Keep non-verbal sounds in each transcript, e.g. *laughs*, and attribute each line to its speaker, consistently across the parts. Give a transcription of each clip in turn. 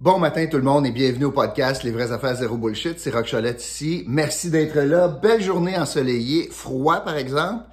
Speaker 1: Bon matin tout le monde et bienvenue au podcast Les vraies affaires zéro bullshit. C'est Rock Cholette ici. Merci d'être là. Belle journée ensoleillée, froid par exemple.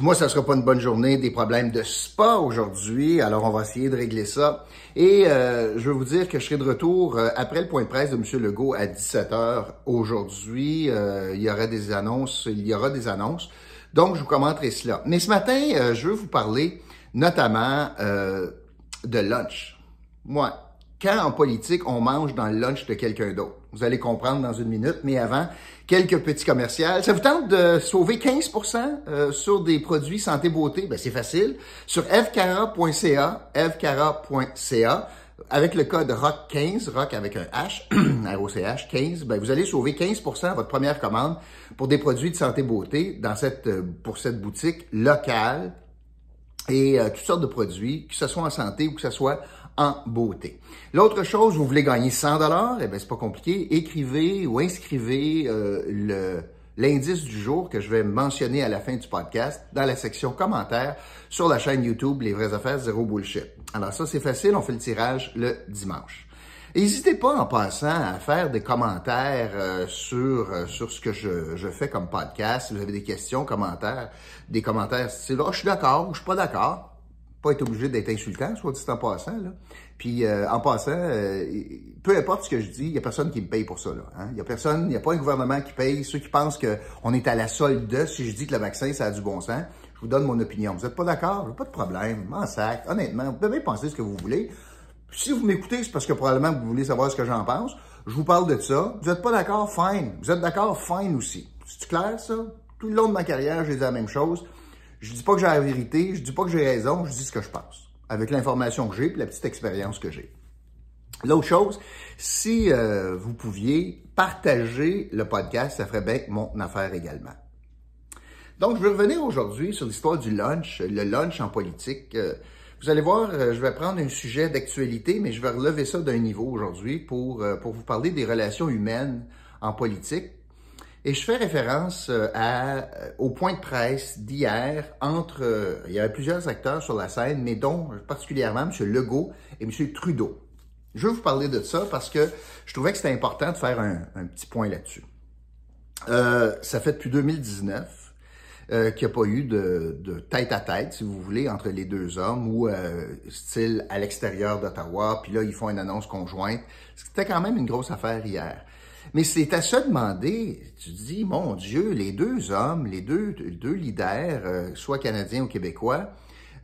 Speaker 1: Moi, ça sera pas une bonne journée, des problèmes de spa aujourd'hui, alors on va essayer de régler ça. Et euh, je veux vous dire que je serai de retour euh, après le point de presse de M. Legault à 17h aujourd'hui. Euh, il y aura des annonces, il y aura des annonces. Donc, je vous commenterai cela. Mais ce matin, je veux vous parler notamment de lunch. Moi, quand en politique, on mange dans le lunch de quelqu'un d'autre? Vous allez comprendre dans une minute, mais avant, quelques petits commerciaux. Ça vous tente de sauver 15% euh, sur des produits santé-beauté? Ben, c'est facile. Sur fcara.ca, fcara.ca, avec le code ROCK15, ROCK avec un H, *clears throat* R-O-C-H, 15, ben, vous allez sauver 15% à votre première commande pour des produits de santé-beauté dans cette, euh, pour cette boutique locale et euh, toutes sortes de produits, que ce soit en santé ou que ce soit en beauté. L'autre chose, vous voulez gagner 100 dollars, eh bien c'est pas compliqué, écrivez ou inscrivez euh, le l'indice du jour que je vais mentionner à la fin du podcast dans la section commentaires sur la chaîne YouTube Les vraies affaires zéro bullshit. Alors ça c'est facile, on fait le tirage le dimanche. N'hésitez pas en passant à faire des commentaires euh, sur euh, sur ce que je, je, fais comme podcast. Si vous avez des questions, commentaires, des commentaires style oh, je suis d'accord ou je suis pas d'accord pas être obligé d'être insultant, soit dit en passant. Là. Puis euh, en passant, euh, peu importe ce que je dis, il n'y a personne qui me paye pour ça. Il hein? n'y a personne, il n'y a pas un gouvernement qui paye. Ceux qui pensent qu'on est à la solde de, si je dis que le vaccin, ça a du bon sens, je vous donne mon opinion. Vous n'êtes pas d'accord? Pas de problème. M'en sac. Honnêtement, vous pouvez penser ce que vous voulez. Si vous m'écoutez, c'est parce que probablement vous voulez savoir ce que j'en pense. Je vous parle de ça. Vous n'êtes pas d'accord? Fine. Vous êtes d'accord? Fine aussi. C'est clair, ça? Tout le long de ma carrière, j'ai dit la même chose. Je dis pas que j'ai la vérité, je dis pas que j'ai raison, je dis ce que je pense, avec l'information que j'ai et la petite expérience que j'ai. L'autre chose, si euh, vous pouviez partager le podcast, ça ferait bien mon affaire également. Donc, je vais revenir aujourd'hui sur l'histoire du lunch, le lunch en politique. Euh, vous allez voir, euh, je vais prendre un sujet d'actualité, mais je vais relever ça d'un niveau aujourd'hui pour, pour vous parler des relations humaines en politique et je fais référence euh, à, euh, au point de presse d'hier entre, euh, il y avait plusieurs acteurs sur la scène, mais dont particulièrement M. Legault et M. Trudeau. Je veux vous parler de ça parce que je trouvais que c'était important de faire un, petit point là-dessus. Euh, ça fait depuis 2019 euh, qu'il n'y a pas eu de, de, tête à tête, si vous voulez, entre les deux hommes ou style à l'extérieur d'Ottawa, puis là, ils font une annonce conjointe. C'était quand même une grosse affaire hier. Mais c'est à se demander, tu dis, mon Dieu, les deux hommes, les deux, deux leaders, euh, soit canadiens ou québécois,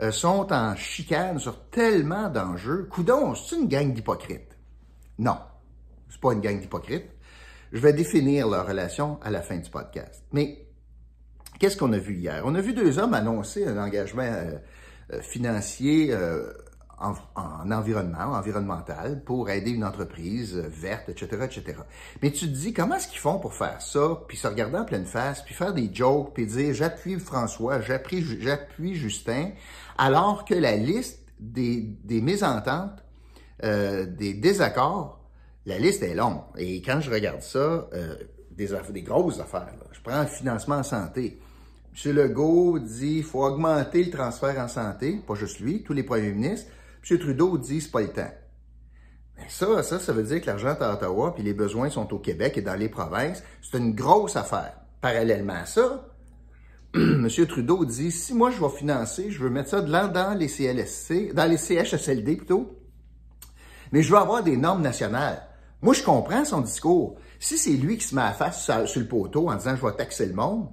Speaker 1: euh, sont en chicane sur tellement d'enjeux. Coudon, c'est une gang d'hypocrites. Non, c'est pas une gang d'hypocrites. Je vais définir leur relation à la fin du podcast. Mais qu'est-ce qu'on a vu hier? On a vu deux hommes annoncer un engagement euh, financier en, environnement, environnemental, pour aider une entreprise verte, etc., etc. Mais tu te dis, comment est-ce qu'ils font pour faire ça, puis se regarder en pleine face, puis faire des jokes, puis dire, j'appuie François, j'appuie, Justin, alors que la liste des, des mésententes, euh, des désaccords, la liste est longue. Et quand je regarde ça, euh, des, des grosses affaires, je prends le financement en santé. M. Legault dit qu'il faut augmenter le transfert en santé, pas juste lui, tous les premiers ministres. M. Trudeau dit c'est pas le temps. Mais ça, ça, ça veut dire que l'argent est à Ottawa, puis les besoins sont au Québec et dans les provinces. C'est une grosse affaire. Parallèlement à ça, *clears throat* M. Trudeau dit si moi je vais financer, je veux mettre ça dans les CLSC, dans les CHSLD plutôt, mais je veux avoir des normes nationales. Moi, je comprends son discours. Si c'est lui qui se met à face sur le poteau en disant je vais taxer le monde,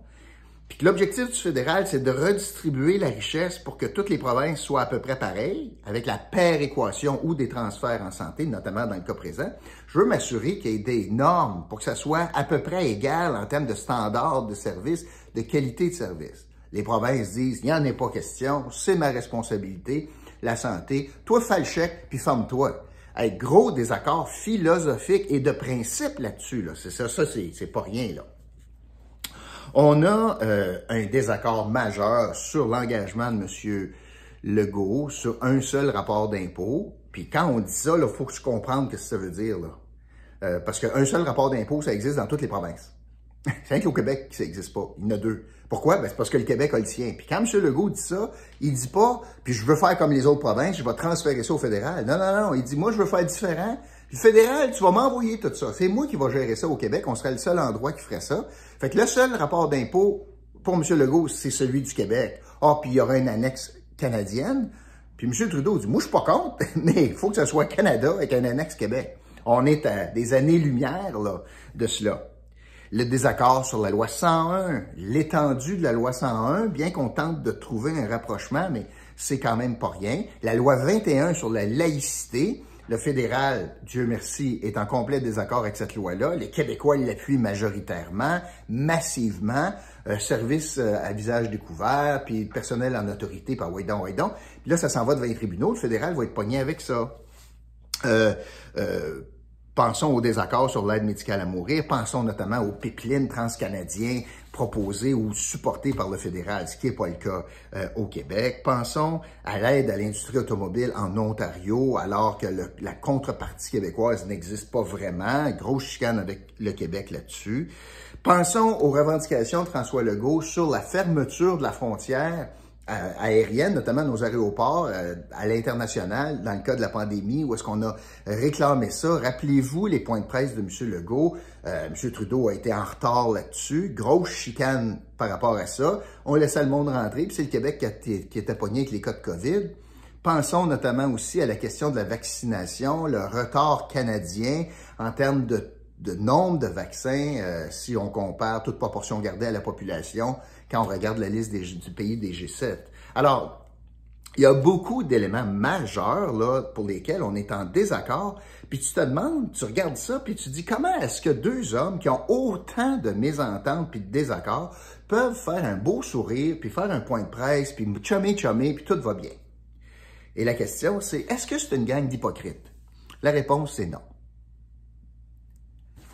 Speaker 1: l'objectif du fédéral, c'est de redistribuer la richesse pour que toutes les provinces soient à peu près pareilles, avec la paire équation ou des transferts en santé, notamment dans le cas présent. Je veux m'assurer qu'il y ait des normes pour que ça soit à peu près égal en termes de standards de service, de qualité de service. Les provinces disent, il n'y en a pas question, c'est ma responsabilité, la santé. Toi, fais le chèque, puis forme-toi. Avec gros désaccords philosophiques et de principe là-dessus. Là. C'est ça, ça c'est pas rien. là. On a euh, un désaccord majeur sur l'engagement de M. Legault sur un seul rapport d'impôt. Puis quand on dit ça, il faut que je comprenne ce que ça veut dire. Là. Euh, parce qu'un seul rapport d'impôt, ça existe dans toutes les provinces. *laughs* C'est qu'au Québec que ça n'existe pas. Il y en a deux. Pourquoi? Ben, c'est parce que le Québec a le sien. Puis quand M. Legault dit ça, il dit pas, puis je veux faire comme les autres provinces, je vais transférer ça au fédéral. Non, non, non. Il dit, moi, je veux faire différent. Fédéral, tu vas m'envoyer tout ça. C'est moi qui vais gérer ça au Québec. On serait le seul endroit qui ferait ça. Fait que le seul rapport d'impôt pour M. Legault, c'est celui du Québec. Ah, puis il y aura une annexe canadienne. Puis M. Trudeau dit, moi, je suis pas contre, *laughs* mais il faut que ce soit Canada avec un annexe Québec. On est à des années-lumière, de cela le désaccord sur la loi 101, l'étendue de la loi 101, bien qu'on tente de trouver un rapprochement, mais c'est quand même pas rien. La loi 21 sur la laïcité, le fédéral, Dieu merci, est en complet désaccord avec cette loi-là. Les Québécois l'appuient majoritairement, massivement. Euh, service euh, à visage découvert, puis personnel en autorité par Waydon, Waydon. Puis là, ça s'en va devant les tribunaux. Le fédéral va être pogné avec ça. Euh, euh, Pensons au désaccord sur l'aide médicale à mourir. Pensons notamment aux pipelines transcanadiens proposés ou supportés par le fédéral, ce qui n'est pas le cas euh, au Québec. Pensons à l'aide à l'industrie automobile en Ontario, alors que la contrepartie québécoise n'existe pas vraiment. Grosse chicane avec le Québec là-dessus. Pensons aux revendications de François Legault sur la fermeture de la frontière aérienne, notamment nos aéroports euh, à l'international, dans le cas de la pandémie, où est-ce qu'on a réclamé ça. Rappelez-vous les points de presse de M. Legault. Euh, M. Trudeau a été en retard là-dessus. Grosse chicane par rapport à ça. On laissait le monde rentrer, puis c'est le Québec qui, qui était pogné avec les cas de COVID. Pensons notamment aussi à la question de la vaccination, le retard canadien en termes de de nombre de vaccins euh, si on compare toute proportion gardée à la population quand on regarde la liste des, du pays des G7. Alors, il y a beaucoup d'éléments majeurs là, pour lesquels on est en désaccord. Puis tu te demandes, tu regardes ça, puis tu dis comment est-ce que deux hommes qui ont autant de mésententes puis de désaccords peuvent faire un beau sourire, puis faire un point de presse, puis chummer, chummer, puis tout va bien? Et la question, c'est est-ce que c'est une gang d'hypocrites? La réponse, c'est non.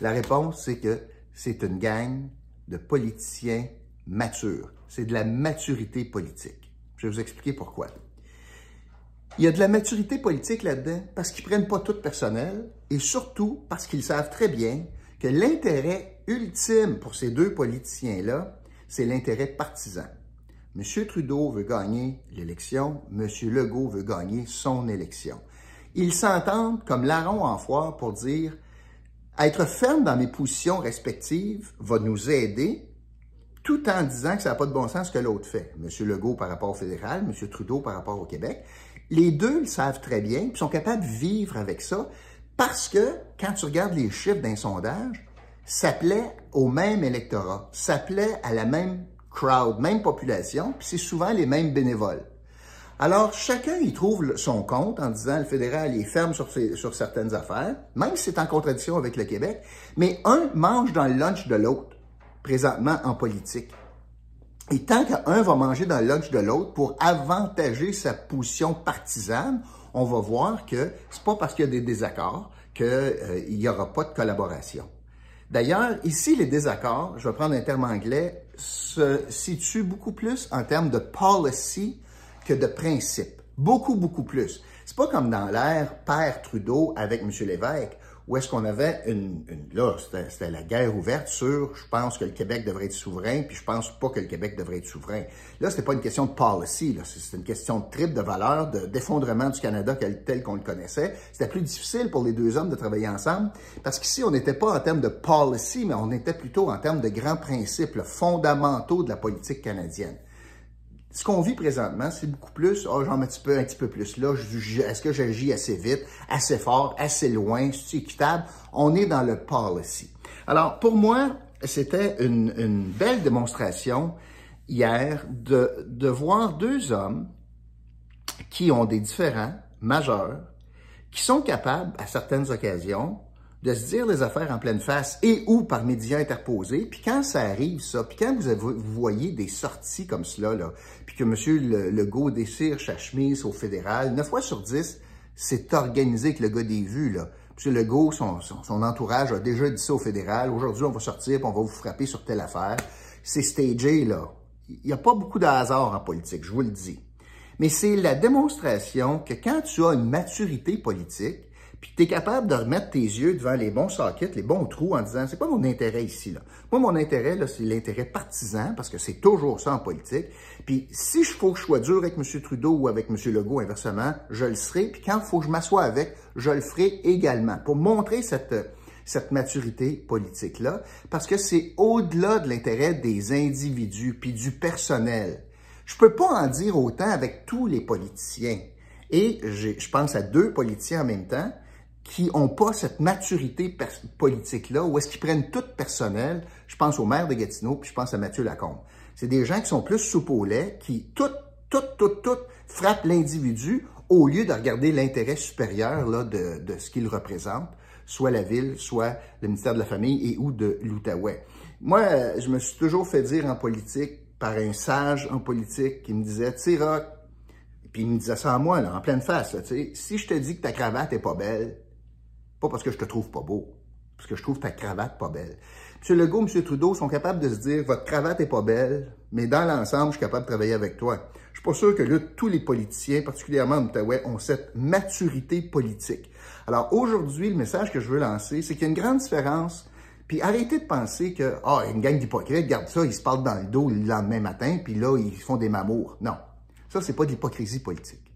Speaker 1: La réponse, c'est que c'est une gang de politiciens matures. C'est de la maturité politique. Je vais vous expliquer pourquoi. Il y a de la maturité politique là-dedans parce qu'ils prennent pas tout personnel et surtout parce qu'ils savent très bien que l'intérêt ultime pour ces deux politiciens-là, c'est l'intérêt partisan. M. Trudeau veut gagner l'élection, M. Legault veut gagner son élection. Ils s'entendent comme larron en foire pour dire être ferme dans mes positions respectives va nous aider tout en disant que ça n'a pas de bon sens ce que l'autre fait. M. Legault par rapport au fédéral, M. Trudeau par rapport au Québec. Les deux le savent très bien, puis sont capables de vivre avec ça, parce que quand tu regardes les chiffres d'un sondage, ça plaît au même électorat, ça plaît à la même crowd, même population, puis c'est souvent les mêmes bénévoles. Alors, chacun y trouve son compte en disant le fédéral est ferme sur, sur certaines affaires, même si c'est en contradiction avec le Québec, mais un mange dans le lunch de l'autre, présentement en politique. Et tant qu'un va manger dans le lunch de l'autre pour avantager sa position partisane, on va voir que c'est pas parce qu'il y a des désaccords qu'il euh, n'y aura pas de collaboration. D'ailleurs, ici, les désaccords, je vais prendre un terme anglais, se situent beaucoup plus en termes de policy que de principe. Beaucoup, beaucoup plus. C'est pas comme dans l'ère Père Trudeau avec M. Lévesque, où est-ce qu'on avait une, là, c'était la guerre ouverte sur, je pense que le Québec devrait être souverain, puis je pense pas que le Québec devrait être souverain. Là, c'était pas une question de policy, là, c'est une question de trip de valeur, d'effondrement du Canada tel qu'on le connaissait. C'était plus difficile pour les deux hommes de travailler ensemble, parce qu'ici, on n'était pas en termes de policy, mais on était plutôt en termes de grands principes fondamentaux de la politique canadienne ce qu'on vit présentement, c'est beaucoup plus, oh, j'en mets un petit peu, un petit peu plus là, est-ce que j'agis assez vite, assez fort, assez loin, c'est équitable? On est dans le policy. Alors, pour moi, c'était une, une, belle démonstration hier de, de voir deux hommes qui ont des différents majeurs, qui sont capables, à certaines occasions, de se dire les affaires en pleine face et ou par médias interposés. Puis quand ça arrive, ça, puis quand vous, vous voyez des sorties comme cela, là, puis que M. Legault déchire sa chemise au fédéral, 9 fois sur 10, c'est organisé que le gars des vues, là. M. Legault, son, entourage a déjà dit ça au fédéral. Aujourd'hui, on va sortir puis on va vous frapper sur telle affaire. C'est stagé, là. Il n'y a pas beaucoup de hasard en politique, je vous le dis. Mais c'est la démonstration que quand tu as une maturité politique, puis tu es capable de remettre tes yeux devant les bons sockets, les bons trous en disant, c'est quoi mon intérêt ici, là? Moi, mon intérêt, là, c'est l'intérêt partisan, parce que c'est toujours ça en politique. Puis si je faut que je sois dur avec M. Trudeau ou avec M. Legault, inversement, je le serai. Puis quand il faut que je m'assoie avec, je le ferai également, pour montrer cette cette maturité politique-là, parce que c'est au-delà de l'intérêt des individus puis du personnel. Je peux pas en dire autant avec tous les politiciens. Et je pense à deux politiciens en même temps qui n'ont pas cette maturité politique-là, ou est-ce qu'ils prennent tout personnel. Je pense au maire de Gatineau, puis je pense à Mathieu Lacombe. C'est des gens qui sont plus soupe au qui tout, tout, tout, tout frappent l'individu au lieu de regarder l'intérêt supérieur là, de, de ce qu'il représente, soit la ville, soit le ministère de la Famille et ou de l'Outaouais. Moi, je me suis toujours fait dire en politique par un sage en politique qui me disait, tu puis il me disait ça à moi, là, en pleine face, si je te dis que ta cravate est pas belle, pas parce que je te trouve pas beau, parce que je trouve ta cravate pas belle. M. Legault, M. Trudeau sont capables de se dire, votre cravate est pas belle, mais dans l'ensemble, je suis capable de travailler avec toi. Je suis pas sûr que là, tous les politiciens, particulièrement en Outaouais, ont cette maturité politique. Alors aujourd'hui, le message que je veux lancer, c'est qu'il y a une grande différence puis arrêtez de penser que, ah, une gang d'hypocrites, regarde ça, ils se parlent dans le dos le lendemain matin, puis là, ils font des mamours. Non. Ça, c'est pas de l'hypocrisie politique.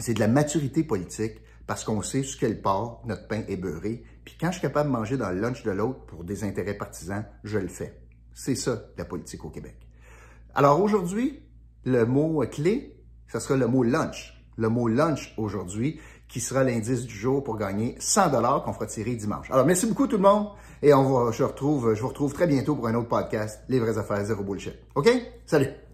Speaker 1: C'est de la maturité politique parce qu'on sait ce quel part notre pain est beurré. Puis quand je suis capable de manger dans le lunch de l'autre pour des intérêts partisans, je le fais. C'est ça, la politique au Québec. Alors aujourd'hui, le mot clé, ce sera le mot lunch. Le mot lunch aujourd'hui, qui sera l'indice du jour pour gagner 100 dollars qu'on fera tirer dimanche. Alors, merci beaucoup tout le monde et on va, je, retrouve, je vous retrouve très bientôt pour un autre podcast, Les vraies affaires zéro bullshit. OK? Salut!